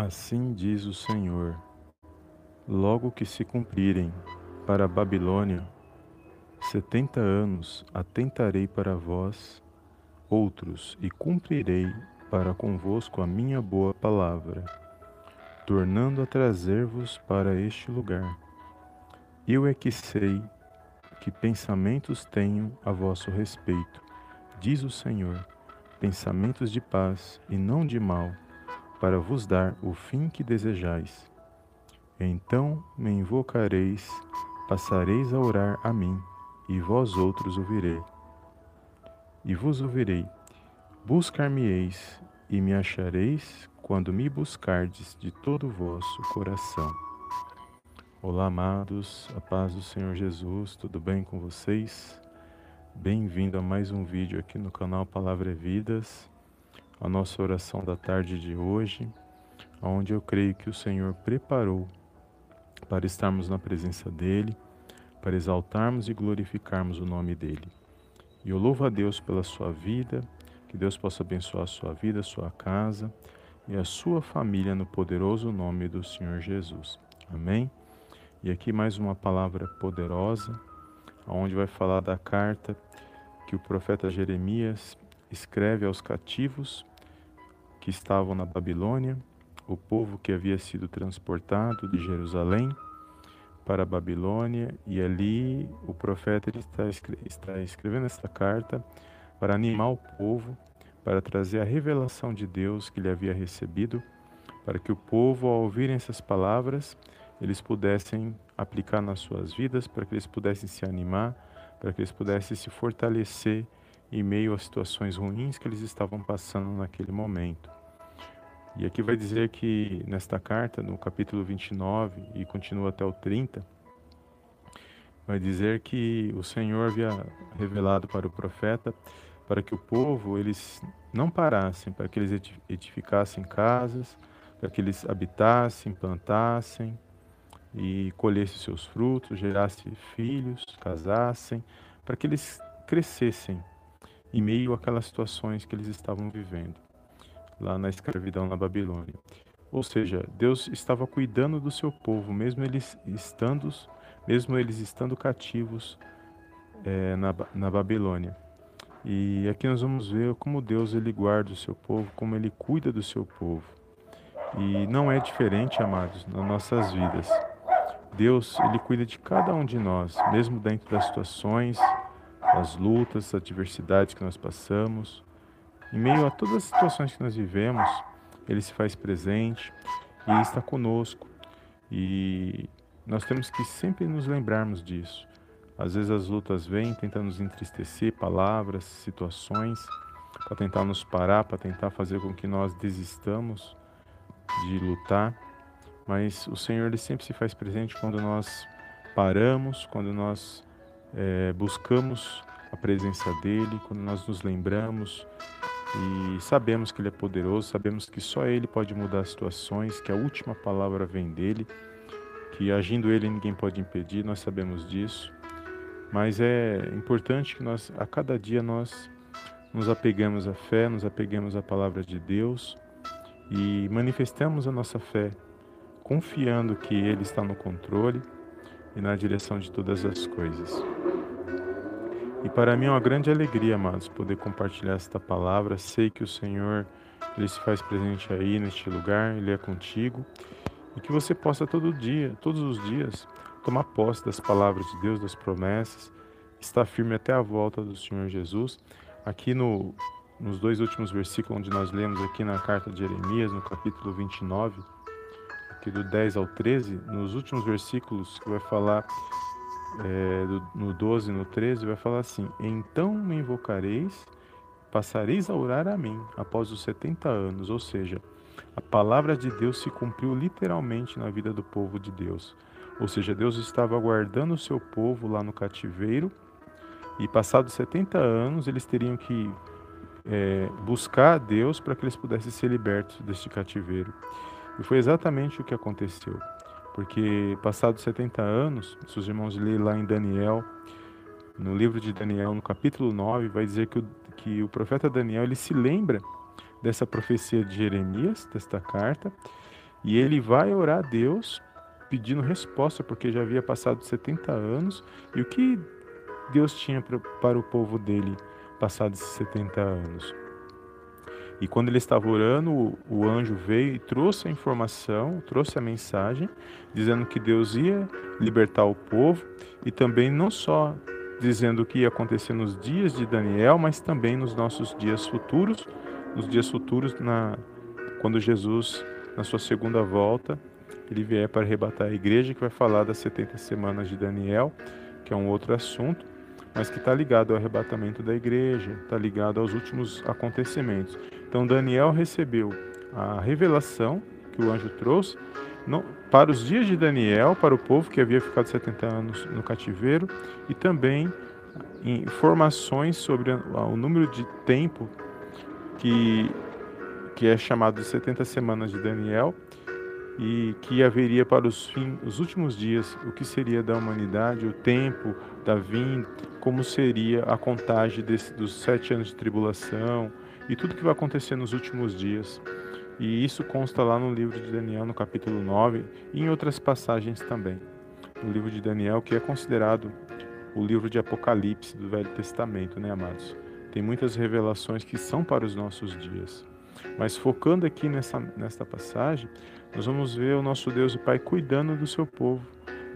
Assim diz o Senhor: Logo que se cumprirem para a Babilônia setenta anos, atentarei para vós outros e cumprirei para convosco a minha boa palavra, tornando a trazer-vos para este lugar. Eu é que sei que pensamentos tenho a vosso respeito, diz o Senhor, pensamentos de paz e não de mal para vos dar o fim que desejais. Então me invocareis, passareis a orar a mim, e vós outros ouvirei. E vos ouvirei. Buscar-me-eis, e me achareis quando me buscardes de todo o vosso coração. Olá, amados, a paz do Senhor Jesus, tudo bem com vocês? Bem-vindo a mais um vídeo aqui no canal Palavra é Vidas a nossa oração da tarde de hoje, onde eu creio que o Senhor preparou para estarmos na presença dEle, para exaltarmos e glorificarmos o nome dEle. E eu louvo a Deus pela sua vida, que Deus possa abençoar a sua vida, a sua casa e a sua família no poderoso nome do Senhor Jesus. Amém? E aqui mais uma palavra poderosa, onde vai falar da carta que o profeta Jeremias escreve aos cativos que estavam na Babilônia, o povo que havia sido transportado de Jerusalém para a Babilônia, e ali o profeta está, está escrevendo esta carta para animar o povo, para trazer a revelação de Deus que ele havia recebido, para que o povo, ao ouvirem essas palavras, eles pudessem aplicar nas suas vidas, para que eles pudessem se animar, para que eles pudessem se fortalecer em meio às situações ruins que eles estavam passando naquele momento. E aqui vai dizer que nesta carta, no capítulo 29 e continua até o 30, vai dizer que o Senhor havia revelado para o profeta para que o povo eles não parassem, para que eles edificassem casas, para que eles habitassem, plantassem e colhessem seus frutos, gerassem filhos, casassem, para que eles crescessem em meio àquelas situações que eles estavam vivendo lá na escravidão na Babilônia. Ou seja, Deus estava cuidando do seu povo, mesmo eles estando, mesmo eles estando cativos é, na, na Babilônia. E aqui nós vamos ver como Deus ele guarda o seu povo, como ele cuida do seu povo. E não é diferente, amados, nas nossas vidas. Deus, ele cuida de cada um de nós, mesmo dentro das situações, das lutas, das adversidades que nós passamos. Em meio a todas as situações que nós vivemos, ele se faz presente e está conosco. E nós temos que sempre nos lembrarmos disso. Às vezes as lutas vêm tentando nos entristecer, palavras, situações, para tentar nos parar, para tentar fazer com que nós desistamos de lutar. Mas o Senhor ele sempre se faz presente quando nós paramos, quando nós é, buscamos a presença dele, quando nós nos lembramos e sabemos que ele é poderoso, sabemos que só ele pode mudar as situações, que a última palavra vem dele, que agindo ele ninguém pode impedir, nós sabemos disso. Mas é importante que nós a cada dia nós nos apegamos à fé, nos apegamos à palavra de Deus e manifestamos a nossa fé, confiando que ele está no controle e na direção de todas as coisas. E para mim é uma grande alegria, amados, poder compartilhar esta palavra. Sei que o Senhor ele se faz presente aí neste lugar, ele é contigo. E que você possa todo dia, todos os dias, tomar posse das palavras de Deus, das promessas, estar firme até a volta do Senhor Jesus. Aqui no, nos dois últimos versículos onde nós lemos aqui na carta de Jeremias, no capítulo 29, aqui do 10 ao 13, nos últimos versículos que vai falar é, do, no 12 e no 13, vai falar assim: Então me invocareis, passareis a orar a mim após os 70 anos. Ou seja, a palavra de Deus se cumpriu literalmente na vida do povo de Deus. Ou seja, Deus estava guardando o seu povo lá no cativeiro e, passados 70 anos, eles teriam que é, buscar a Deus para que eles pudessem ser libertos deste cativeiro. E foi exatamente o que aconteceu porque passados 70 anos, se os irmãos lerem lá em Daniel, no livro de Daniel, no capítulo 9, vai dizer que o, que o profeta Daniel ele se lembra dessa profecia de Jeremias, desta carta, E ele vai orar a Deus pedindo resposta, porque já havia passado 70 anos. E o que Deus tinha para o povo dele passados esses 70 anos? E quando ele estava orando, o, o, anjo veio e trouxe a informação, trouxe a mensagem, dizendo que Deus ia libertar o povo e também não só dizendo o que ia acontecer nos dias de Daniel, mas também nos nossos dias futuros, nos dias futuros na quando Jesus na sua segunda volta ele vier para arrebatar a igreja, que vai falar das 70 semanas de Daniel, que é um outro assunto, mas que está ligado ao arrebatamento da igreja, está ligado aos últimos acontecimentos. Então Daniel recebeu a revelação que o anjo trouxe para os dias de Daniel, para o povo que havia ficado 70 anos no cativeiro, e também informações sobre o número de tempo que, que é chamado de 70 semanas de Daniel, e que haveria para os, fim, os últimos dias o que seria da humanidade, o tempo da vinda, como seria a contagem desse, dos sete anos de tribulação, e tudo que vai acontecer nos últimos dias. E isso consta lá no livro de Daniel, no capítulo 9, e em outras passagens também. No livro de Daniel, que é considerado o livro de Apocalipse do Velho Testamento, né, amados? Tem muitas revelações que são para os nossos dias. Mas focando aqui nessa, nesta passagem, nós vamos ver o nosso Deus e Pai cuidando do seu povo,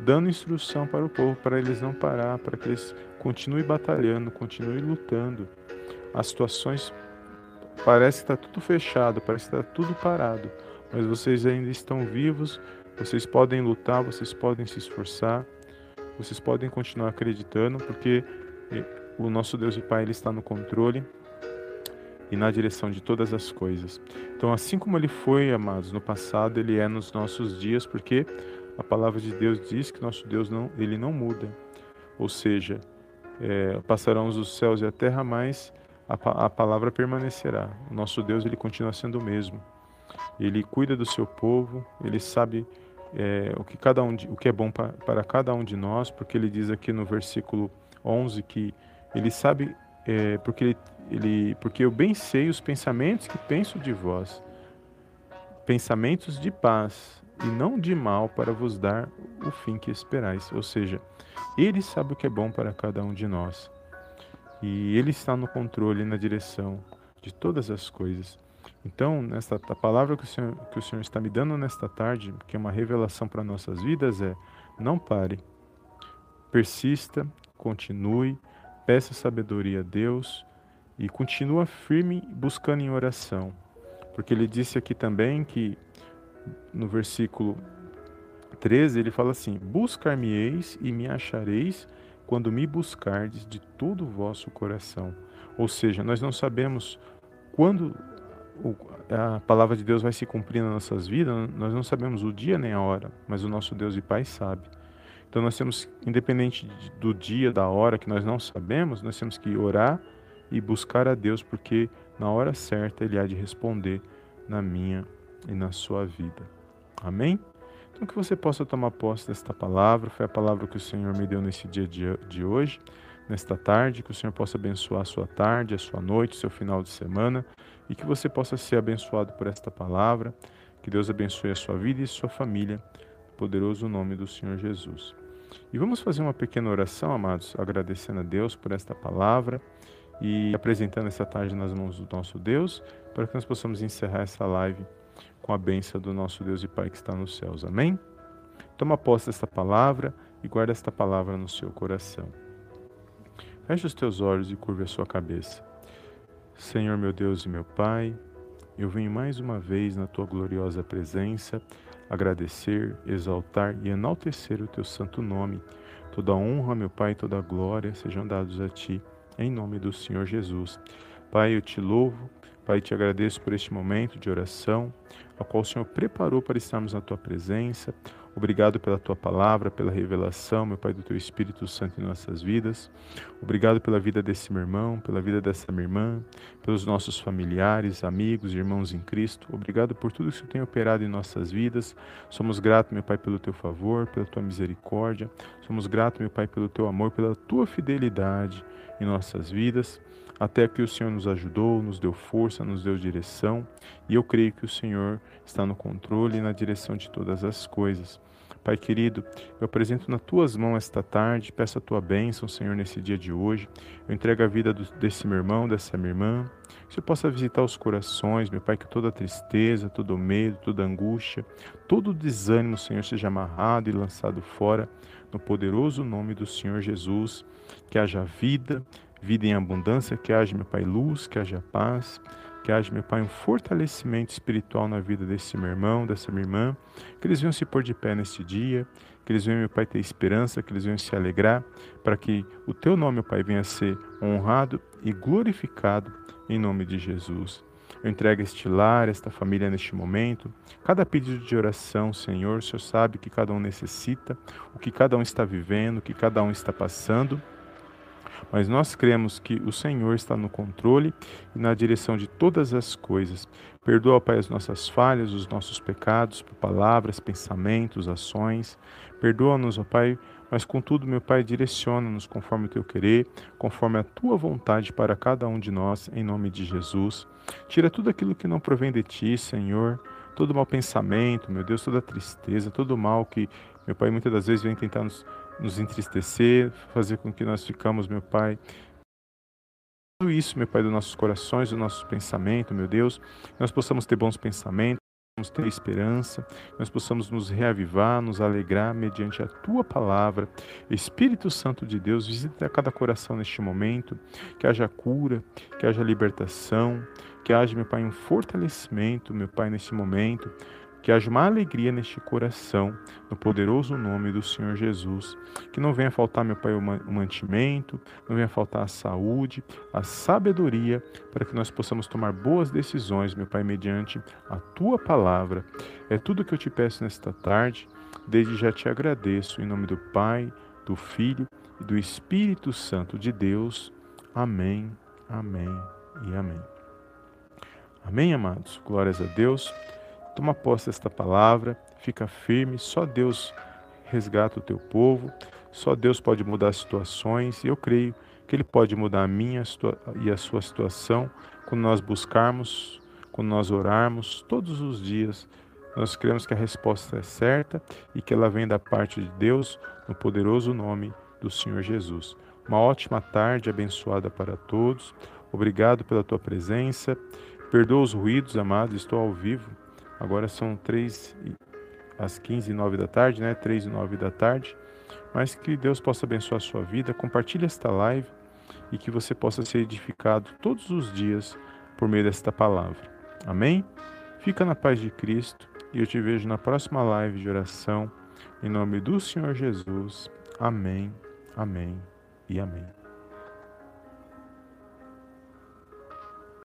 dando instrução para o povo, para eles não parar, para que eles continuem batalhando, continuem lutando. As situações Parece que está tudo fechado, parece que está tudo parado, mas vocês ainda estão vivos, vocês podem lutar, vocês podem se esforçar, vocês podem continuar acreditando, porque o nosso Deus e Pai ele está no controle e na direção de todas as coisas. Então, assim como ele foi, amados, no passado, ele é nos nossos dias, porque a palavra de Deus diz que nosso Deus não, ele não muda. Ou seja, é, passarão os céus e a terra, mas a, a palavra permanecerá. O nosso Deus ele continua sendo o mesmo. Ele cuida do seu povo, ele sabe é, o que cada um, o que é bom para, para cada um de nós, porque ele diz aqui no versículo 11 que ele sabe é, porque ele, ele porque eu bem sei os pensamentos que penso de vós, pensamentos de paz e não de mal para vos dar o fim que esperais. Ou seja, ele sabe o que é bom para cada um de nós. E Ele está no controle, na direção de todas as coisas. Então, nesta a palavra que o, Senhor, que o Senhor está me dando nesta tarde, que é uma revelação para nossas vidas, é: não pare, persista, continue, peça sabedoria a Deus e continua firme buscando em oração. Porque ele disse aqui também que no versículo 13 ele fala assim: Buscar-me-eis e me achareis quando me buscardes de todo o vosso coração. Ou seja, nós não sabemos quando a palavra de Deus vai se cumprir nas nossas vidas, nós não sabemos o dia nem a hora, mas o nosso Deus e Pai sabe. Então nós temos, independente do dia, da hora que nós não sabemos, nós temos que orar e buscar a Deus, porque na hora certa Ele há de responder na minha e na sua vida. Amém? Então, que você possa tomar posse desta palavra, foi a palavra que o Senhor me deu nesse dia de hoje, nesta tarde, que o Senhor possa abençoar a sua tarde, a sua noite, seu final de semana, e que você possa ser abençoado por esta palavra, que Deus abençoe a sua vida e sua família, poderoso nome do Senhor Jesus. E vamos fazer uma pequena oração, amados, agradecendo a Deus por esta palavra e apresentando essa tarde nas mãos do nosso Deus, para que nós possamos encerrar essa live com a bênção do nosso Deus e Pai que está nos céus. Amém? Toma posse desta palavra e guarda esta palavra no seu coração. Feche os teus olhos e curve a sua cabeça. Senhor meu Deus e meu Pai, eu venho mais uma vez na tua gloriosa presença agradecer, exaltar e enaltecer o teu santo nome. Toda honra, meu Pai, toda glória sejam dados a ti, em nome do Senhor Jesus. Pai, eu te louvo, Pai, te agradeço por este momento de oração, ao qual o Senhor preparou para estarmos na tua presença. Obrigado pela tua palavra, pela revelação, meu Pai, do teu Espírito Santo em nossas vidas. Obrigado pela vida desse meu irmão, pela vida dessa minha irmã, pelos nossos familiares, amigos, irmãos em Cristo. Obrigado por tudo que o tem operado em nossas vidas. Somos gratos, meu Pai, pelo teu favor, pela tua misericórdia. Somos gratos, meu Pai, pelo teu amor, pela tua fidelidade. em nossas vidas, até que o Senhor nos ajudou, nos deu força, nos deu direção, e eu creio que o Senhor está no controle e na direção de todas as coisas. Pai querido, eu apresento nas tuas mãos esta tarde, peço a tua bênção, Senhor, nesse dia de hoje. Eu entrego a vida desse meu irmão, dessa minha irmã. Que você possa visitar os corações, meu Pai, que toda tristeza, todo medo, toda angústia, todo desânimo, Senhor, seja amarrado e lançado fora, no poderoso nome do Senhor Jesus. Que haja vida, vida em abundância, que haja, meu Pai, luz, que haja paz que haja, meu Pai, um fortalecimento espiritual na vida desse meu irmão, dessa minha irmã, que eles venham se pôr de pé neste dia, que eles venham, meu Pai, ter esperança, que eles venham se alegrar, para que o Teu nome, meu Pai, venha a ser honrado e glorificado em nome de Jesus. Eu entrego este lar, esta família neste momento. Cada pedido de oração, Senhor, o Senhor sabe que cada um necessita, o que cada um está vivendo, o que cada um está passando mas nós cremos que o Senhor está no controle e na direção de todas as coisas. Perdoa, Pai, as nossas falhas, os nossos pecados, palavras, pensamentos, ações. Perdoa-nos, ó Pai, mas contudo, meu Pai, direciona-nos conforme o teu querer, conforme a tua vontade para cada um de nós, em nome de Jesus. Tira tudo aquilo que não provém de ti, Senhor, todo mau pensamento, meu Deus, toda tristeza, todo mal que, meu Pai, muitas das vezes vem tentar nos nos entristecer, fazer com que nós ficamos, meu Pai, tudo isso, meu Pai, dos nossos corações, do nosso pensamento, meu Deus, nós possamos ter bons pensamentos, possamos ter esperança, nós possamos nos reavivar, nos alegrar mediante a Tua palavra. Espírito Santo de Deus, visita cada coração neste momento, que haja cura, que haja libertação, que haja, meu Pai, um fortalecimento, meu Pai, neste momento, que haja uma alegria neste coração, no poderoso nome do Senhor Jesus. Que não venha faltar, meu Pai, o mantimento, não venha faltar a saúde, a sabedoria, para que nós possamos tomar boas decisões, meu Pai, mediante a tua palavra. É tudo que eu te peço nesta tarde. Desde já te agradeço, em nome do Pai, do Filho e do Espírito Santo de Deus. Amém, amém e amém. Amém, amados? Glórias a Deus. Toma posse desta palavra, fica firme, só Deus resgata o teu povo, só Deus pode mudar as situações, e eu creio que Ele pode mudar a minha e a sua situação quando nós buscarmos, quando nós orarmos todos os dias. Nós cremos que a resposta é certa e que ela vem da parte de Deus, no poderoso nome do Senhor Jesus. Uma ótima tarde abençoada para todos. Obrigado pela tua presença. Perdoa os ruídos, amados, estou ao vivo Agora são 3 às 15 e 9 da tarde, né? 3 e 9 da tarde. Mas que Deus possa abençoar a sua vida. Compartilhe esta live e que você possa ser edificado todos os dias por meio desta palavra. Amém? Fica na paz de Cristo e eu te vejo na próxima live de oração. Em nome do Senhor Jesus. Amém, amém e amém.